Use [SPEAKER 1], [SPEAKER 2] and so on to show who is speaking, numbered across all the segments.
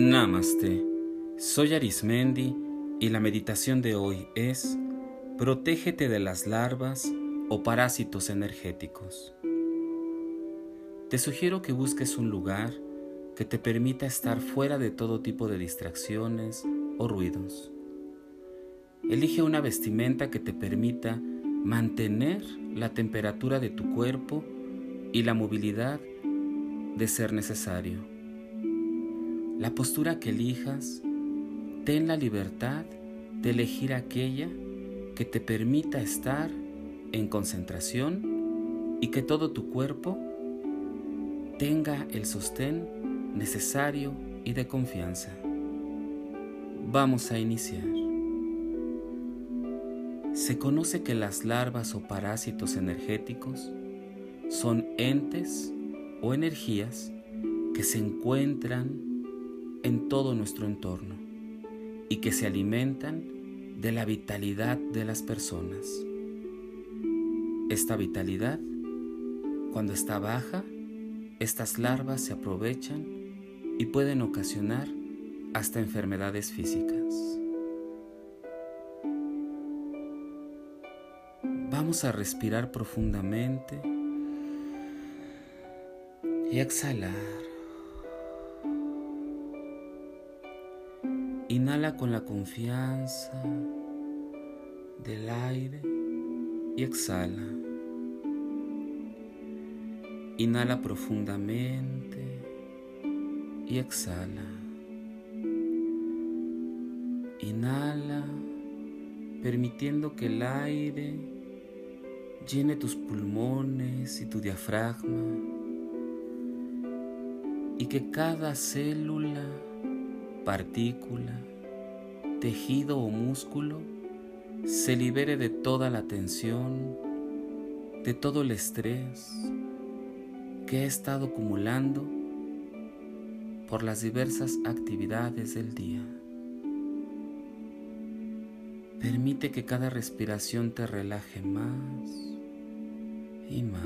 [SPEAKER 1] Namaste. Soy Arismendi y la meditación de hoy es Protégete de las larvas o parásitos energéticos. Te sugiero que busques un lugar que te permita estar fuera de todo tipo de distracciones o ruidos. Elige una vestimenta que te permita mantener la temperatura de tu cuerpo y la movilidad de ser necesario. La postura que elijas, ten la libertad de elegir aquella que te permita estar en concentración y que todo tu cuerpo tenga el sostén necesario y de confianza. Vamos a iniciar. Se conoce que las larvas o parásitos energéticos son entes o energías que se encuentran en todo nuestro entorno y que se alimentan de la vitalidad de las personas. Esta vitalidad, cuando está baja, estas larvas se aprovechan y pueden ocasionar hasta enfermedades físicas. Vamos a respirar profundamente y exhalar. Inhala con la confianza del aire y exhala. Inhala profundamente y exhala. Inhala permitiendo que el aire llene tus pulmones y tu diafragma y que cada célula partícula, tejido o músculo se libere de toda la tensión, de todo el estrés que ha estado acumulando por las diversas actividades del día. Permite que cada respiración te relaje más y más.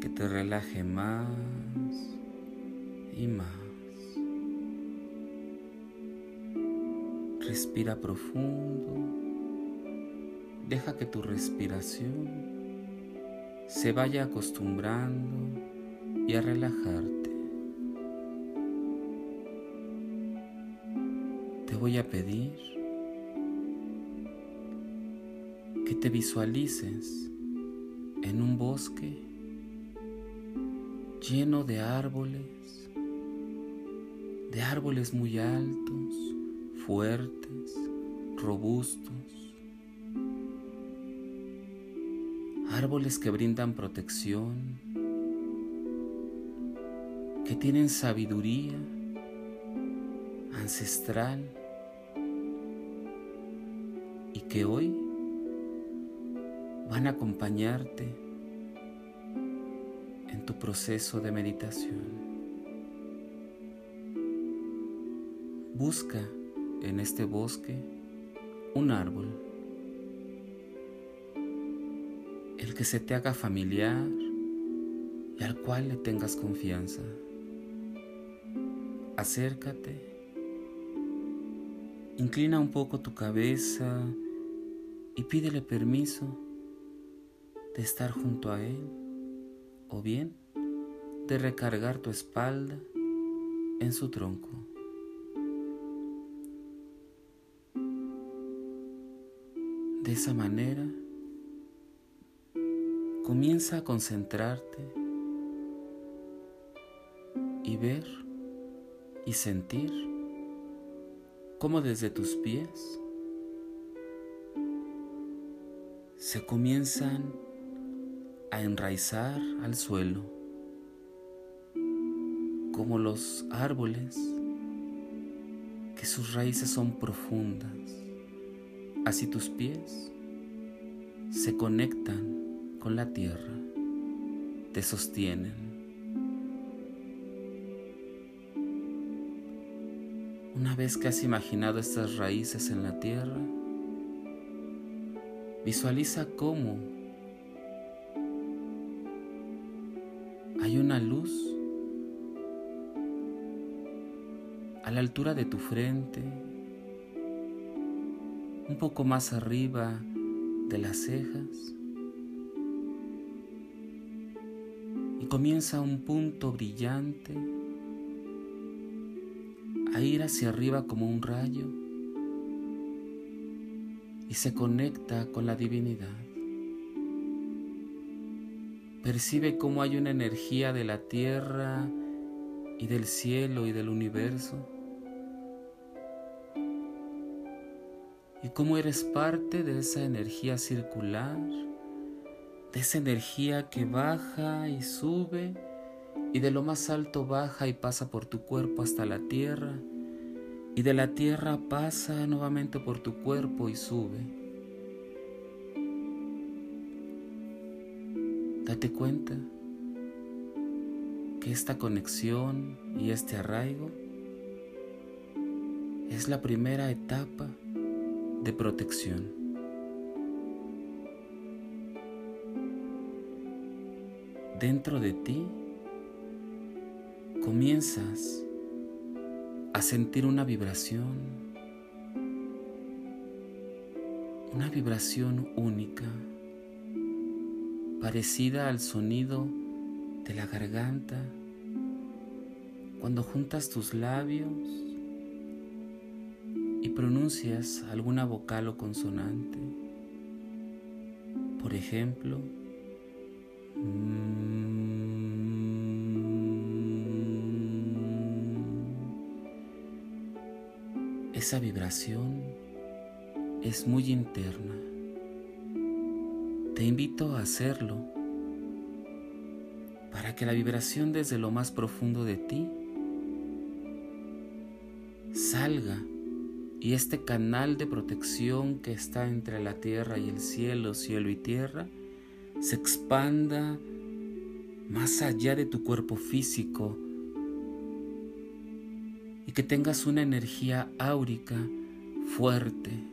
[SPEAKER 1] Que te relaje más y más. Respira profundo. Deja que tu respiración se vaya acostumbrando y a relajarte. Te voy a pedir que te visualices en un bosque lleno de árboles de árboles muy altos, fuertes, robustos, árboles que brindan protección, que tienen sabiduría ancestral y que hoy van a acompañarte en tu proceso de meditación. Busca en este bosque un árbol, el que se te haga familiar y al cual le tengas confianza. Acércate, inclina un poco tu cabeza y pídele permiso de estar junto a él o bien de recargar tu espalda en su tronco. De esa manera, comienza a concentrarte y ver y sentir cómo desde tus pies se comienzan a enraizar al suelo, como los árboles que sus raíces son profundas Así tus pies se conectan con la tierra, te sostienen. Una vez que has imaginado estas raíces en la tierra, visualiza cómo hay una luz la altura de tu frente, un poco más arriba de las cejas. Y comienza un punto brillante a ir hacia arriba como un rayo y se conecta con la divinidad. Percibe cómo hay una energía de la tierra y del cielo y del universo. Y cómo eres parte de esa energía circular, de esa energía que baja y sube y de lo más alto baja y pasa por tu cuerpo hasta la tierra y de la tierra pasa nuevamente por tu cuerpo y sube. Date cuenta que esta conexión y este arraigo es la primera etapa de protección. Dentro de ti comienzas a sentir una vibración, una vibración única parecida al sonido de la garganta cuando juntas tus labios y pronuncias alguna vocal o consonante. Por ejemplo, mm, esa vibración es muy interna. Te invito a hacerlo para que la vibración desde lo más profundo de ti salga y este canal de protección que está entre la tierra y el cielo, cielo y tierra, se expanda más allá de tu cuerpo físico y que tengas una energía áurica fuerte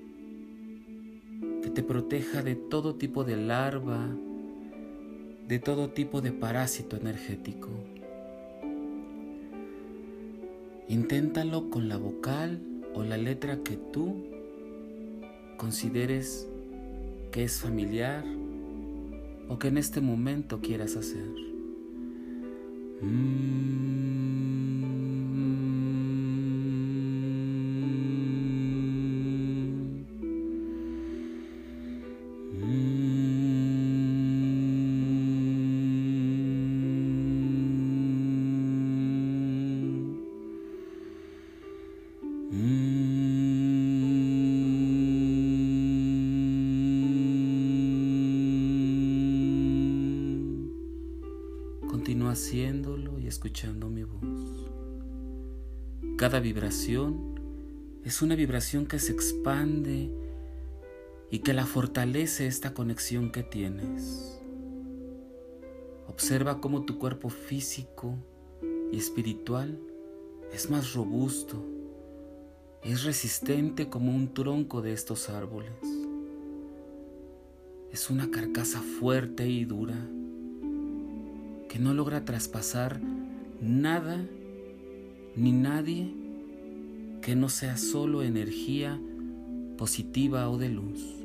[SPEAKER 1] te proteja de todo tipo de larva, de todo tipo de parásito energético. Inténtalo con la vocal o la letra que tú consideres que es familiar o que en este momento quieras hacer. Mm. Haciéndolo y escuchando mi voz. Cada vibración es una vibración que se expande y que la fortalece esta conexión que tienes. Observa cómo tu cuerpo físico y espiritual es más robusto, es resistente como un tronco de estos árboles. Es una carcasa fuerte y dura que no logra traspasar nada ni nadie que no sea solo energía positiva o de luz.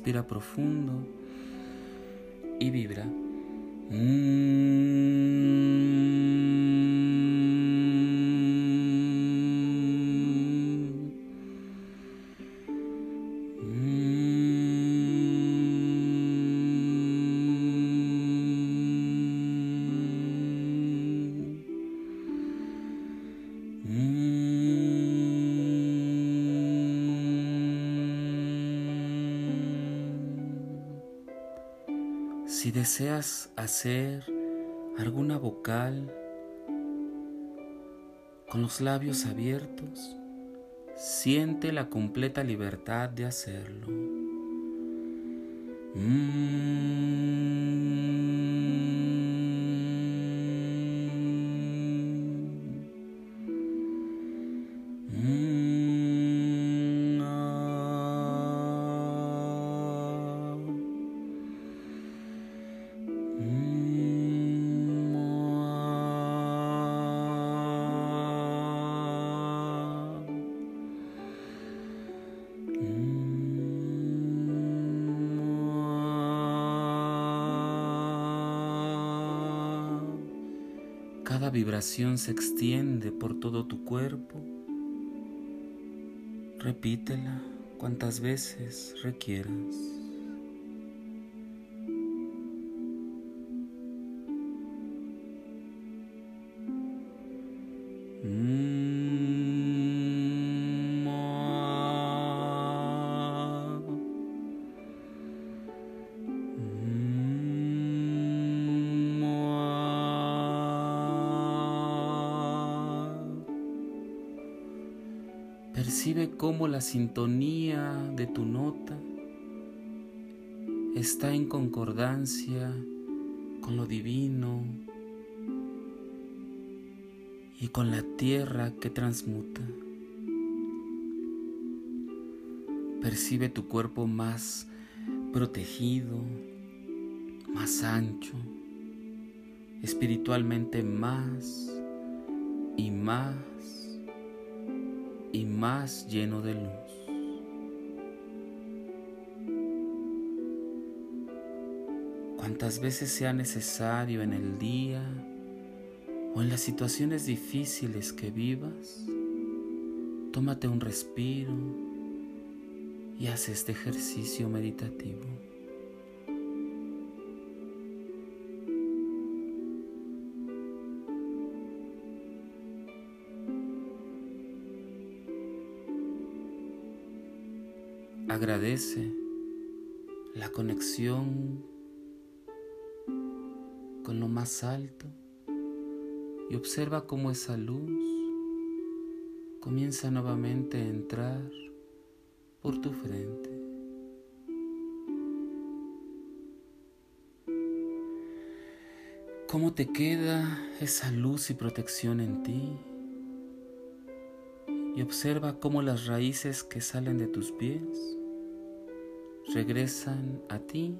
[SPEAKER 1] Respira profundo y vibra. Si deseas hacer alguna vocal con los labios abiertos, siente la completa libertad de hacerlo. Mm. Vibración se extiende por todo tu cuerpo. Repítela cuantas veces requieras. Percibe cómo la sintonía de tu nota está en concordancia con lo divino y con la tierra que transmuta. Percibe tu cuerpo más protegido, más ancho, espiritualmente más y más y más lleno de luz. Cuantas veces sea necesario en el día o en las situaciones difíciles que vivas, tómate un respiro y haz este ejercicio meditativo. Agradece la conexión con lo más alto y observa cómo esa luz comienza nuevamente a entrar por tu frente. ¿Cómo te queda esa luz y protección en ti? Y observa cómo las raíces que salen de tus pies regresan a ti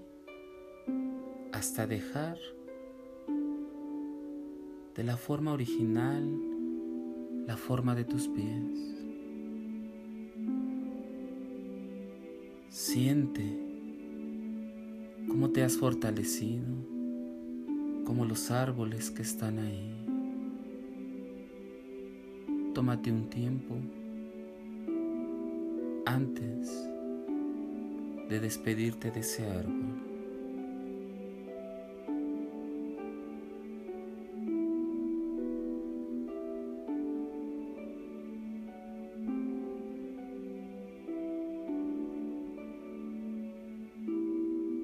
[SPEAKER 1] hasta dejar de la forma original la forma de tus pies. Siente cómo te has fortalecido, como los árboles que están ahí. Tómate un tiempo antes de despedirte de ese árbol.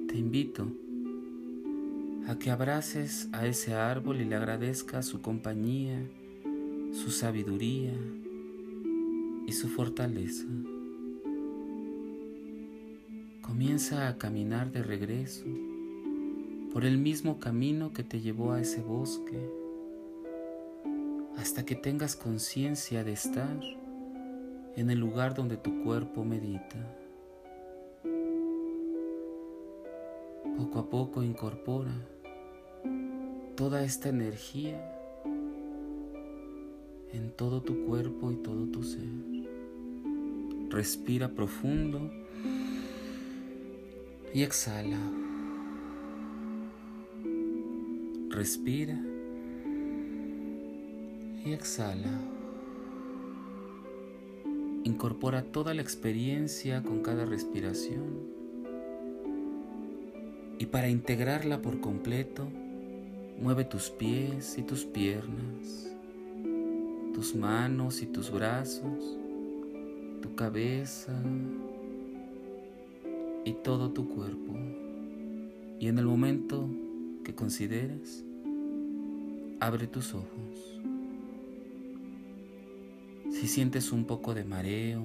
[SPEAKER 1] Te invito a que abraces a ese árbol y le agradezcas su compañía, su sabiduría y su fortaleza. Comienza a caminar de regreso por el mismo camino que te llevó a ese bosque hasta que tengas conciencia de estar en el lugar donde tu cuerpo medita. Poco a poco incorpora toda esta energía en todo tu cuerpo y todo tu ser. Respira profundo y exhala. Respira y exhala. Incorpora toda la experiencia con cada respiración. Y para integrarla por completo, mueve tus pies y tus piernas, tus manos y tus brazos, tu cabeza, y todo tu cuerpo. Y en el momento que consideres, abre tus ojos. Si sientes un poco de mareo,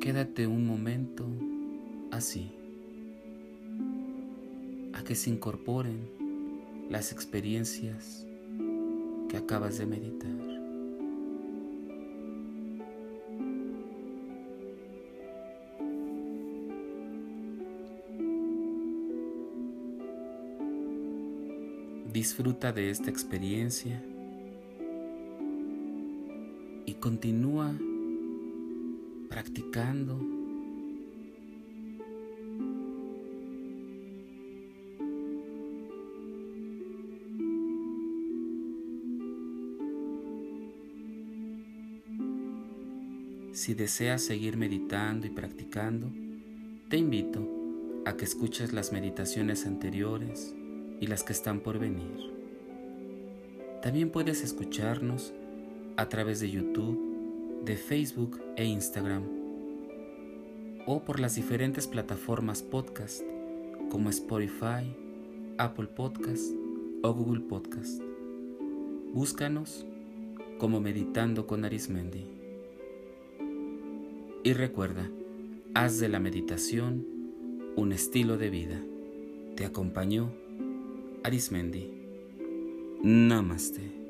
[SPEAKER 1] quédate un momento así, a que se incorporen las experiencias que acabas de meditar. Disfruta de esta experiencia y continúa practicando. Si deseas seguir meditando y practicando, te invito a que escuches las meditaciones anteriores y las que están por venir. También puedes escucharnos a través de YouTube, de Facebook e Instagram, o por las diferentes plataformas podcast como Spotify, Apple Podcast o Google Podcast. Búscanos como Meditando con Arismendi. Y recuerda, haz de la meditación un estilo de vida. Te acompañó Arismendi. Namaste.